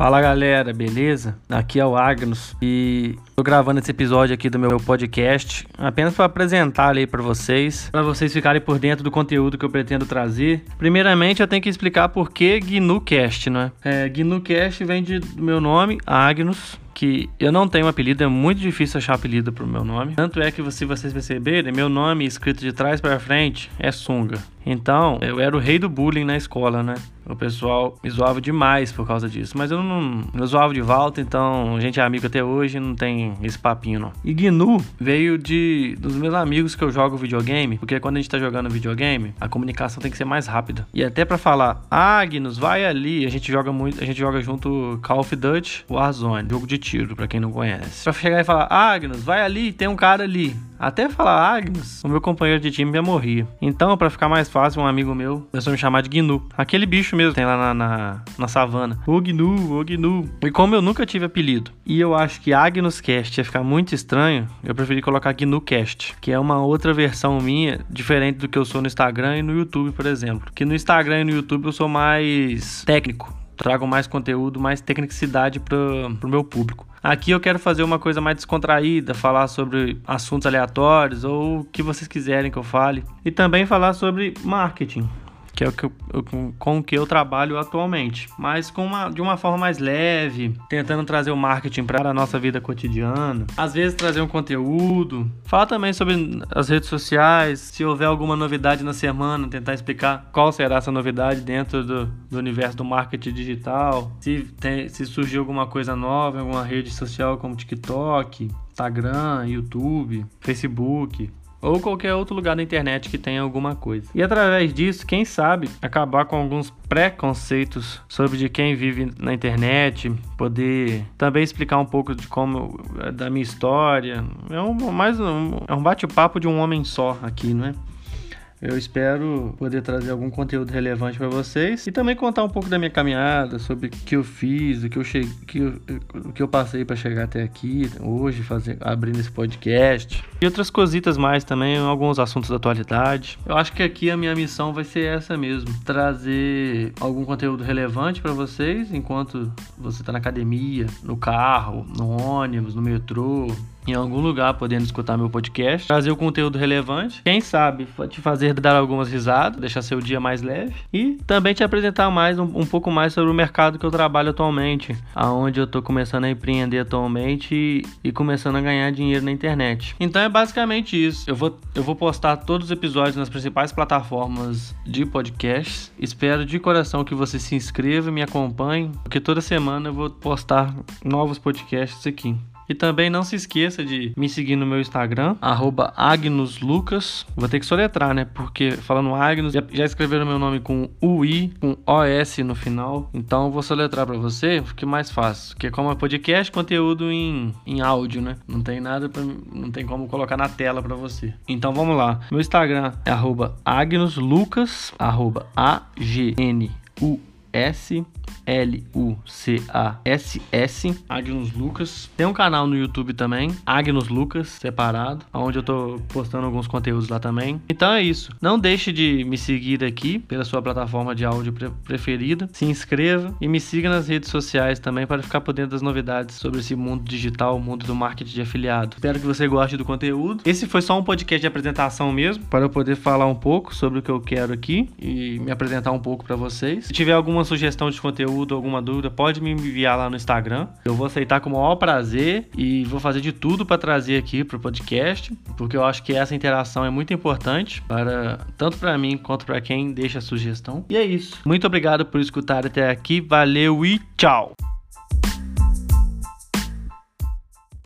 Fala galera, beleza? Aqui é o Agnus e tô gravando esse episódio aqui do meu podcast apenas para apresentar ali para vocês, para vocês ficarem por dentro do conteúdo que eu pretendo trazer. Primeiramente, eu tenho que explicar por que GNUcast, né? É, GNUcast vem de, do meu nome, Agnus, que eu não tenho um apelido, é muito difícil achar apelido pro meu nome. Tanto é que se vocês perceberem, meu nome escrito de trás para frente é Sunga. Então, eu era o rei do bullying na escola, né? O pessoal me zoava demais por causa disso. Mas eu não eu zoava de volta, então a gente é amigo até hoje, não tem esse papinho não. E GNU veio de dos meus amigos que eu jogo videogame, porque quando a gente tá jogando videogame, a comunicação tem que ser mais rápida. E até para falar, Agnus, vai ali, a gente joga muito, a gente joga junto Call of Duty, Warzone, jogo de tiro, para quem não conhece. Pra chegar e falar, Agnus, vai ali, tem um cara ali. Até falar Agnus, o meu companheiro de time já morria. Então, para ficar mais fácil, um amigo meu começou a me chamar de Gnu. Aquele bicho mesmo tem lá na, na, na savana. O Gnu, o Gnu. E como eu nunca tive apelido, e eu acho que Agnus Cast ia ficar muito estranho, eu preferi colocar Gnu Cast, que é uma outra versão minha, diferente do que eu sou no Instagram e no YouTube, por exemplo. Que no Instagram e no YouTube eu sou mais técnico trago mais conteúdo, mais tecnicidade para o meu público. Aqui eu quero fazer uma coisa mais descontraída, falar sobre assuntos aleatórios ou o que vocês quiserem que eu fale. E também falar sobre marketing que é o que eu, com o que eu trabalho atualmente, mas com uma, de uma forma mais leve, tentando trazer o marketing para a nossa vida cotidiana, às vezes trazer um conteúdo, falar também sobre as redes sociais, se houver alguma novidade na semana, tentar explicar qual será essa novidade dentro do, do universo do marketing digital, se, tem, se surgiu alguma coisa nova em alguma rede social como TikTok, Instagram, YouTube, Facebook, ou qualquer outro lugar da internet que tenha alguma coisa. E através disso, quem sabe, acabar com alguns preconceitos sobre de quem vive na internet, poder também explicar um pouco de como da minha história. É um mais um, é um bate-papo de um homem só aqui, não é? Eu espero poder trazer algum conteúdo relevante para vocês e também contar um pouco da minha caminhada, sobre o que eu fiz, o que eu, cheguei, que eu, o que eu passei para chegar até aqui, hoje, fazer, abrindo esse podcast. E outras cositas mais também, alguns assuntos da atualidade. Eu acho que aqui a minha missão vai ser essa mesmo: trazer algum conteúdo relevante para vocês enquanto você está na academia, no carro, no ônibus, no metrô, em algum lugar podendo escutar meu podcast, trazer o conteúdo relevante, quem sabe te fazer dar algumas risadas, deixar seu dia mais leve e também te apresentar mais um, um pouco mais sobre o mercado que eu trabalho atualmente, aonde eu tô começando a empreender atualmente e, e começando a ganhar dinheiro na internet. Então é basicamente isso. Eu vou, eu vou postar todos os episódios nas principais plataformas de podcasts. Espero de coração que você se inscreva e me acompanhe, porque toda semana eu vou postar novos podcasts aqui. E também não se esqueça de me seguir no meu Instagram, AgnusLucas. Vou ter que soletrar, né? Porque falando Agnus, já, já escreveram meu nome com UI, com OS no final. Então vou soletrar para você, é mais fácil. Porque como é podcast, conteúdo em, em áudio, né? Não tem nada, pra, não tem como colocar na tela para você. Então vamos lá. Meu Instagram é AgnusLucas, A-G-N-U S L-U-C-A-S-S, Agnus Lucas. Tem um canal no YouTube também, Agnus Lucas, separado, onde eu tô postando alguns conteúdos lá também. Então é isso. Não deixe de me seguir aqui pela sua plataforma de áudio pre preferida. Se inscreva e me siga nas redes sociais também para ficar por dentro das novidades sobre esse mundo digital, o mundo do marketing de afiliado. Espero que você goste do conteúdo. Esse foi só um podcast de apresentação mesmo, para eu poder falar um pouco sobre o que eu quero aqui e me apresentar um pouco para vocês. Se tiver alguma sugestão de conteúdo, conteúdo, alguma dúvida, pode me enviar lá no Instagram. Eu vou aceitar com o maior prazer e vou fazer de tudo para trazer aqui para o podcast, porque eu acho que essa interação é muito importante para tanto para mim quanto para quem deixa a sugestão. E é isso. Muito obrigado por escutar até aqui. Valeu e tchau.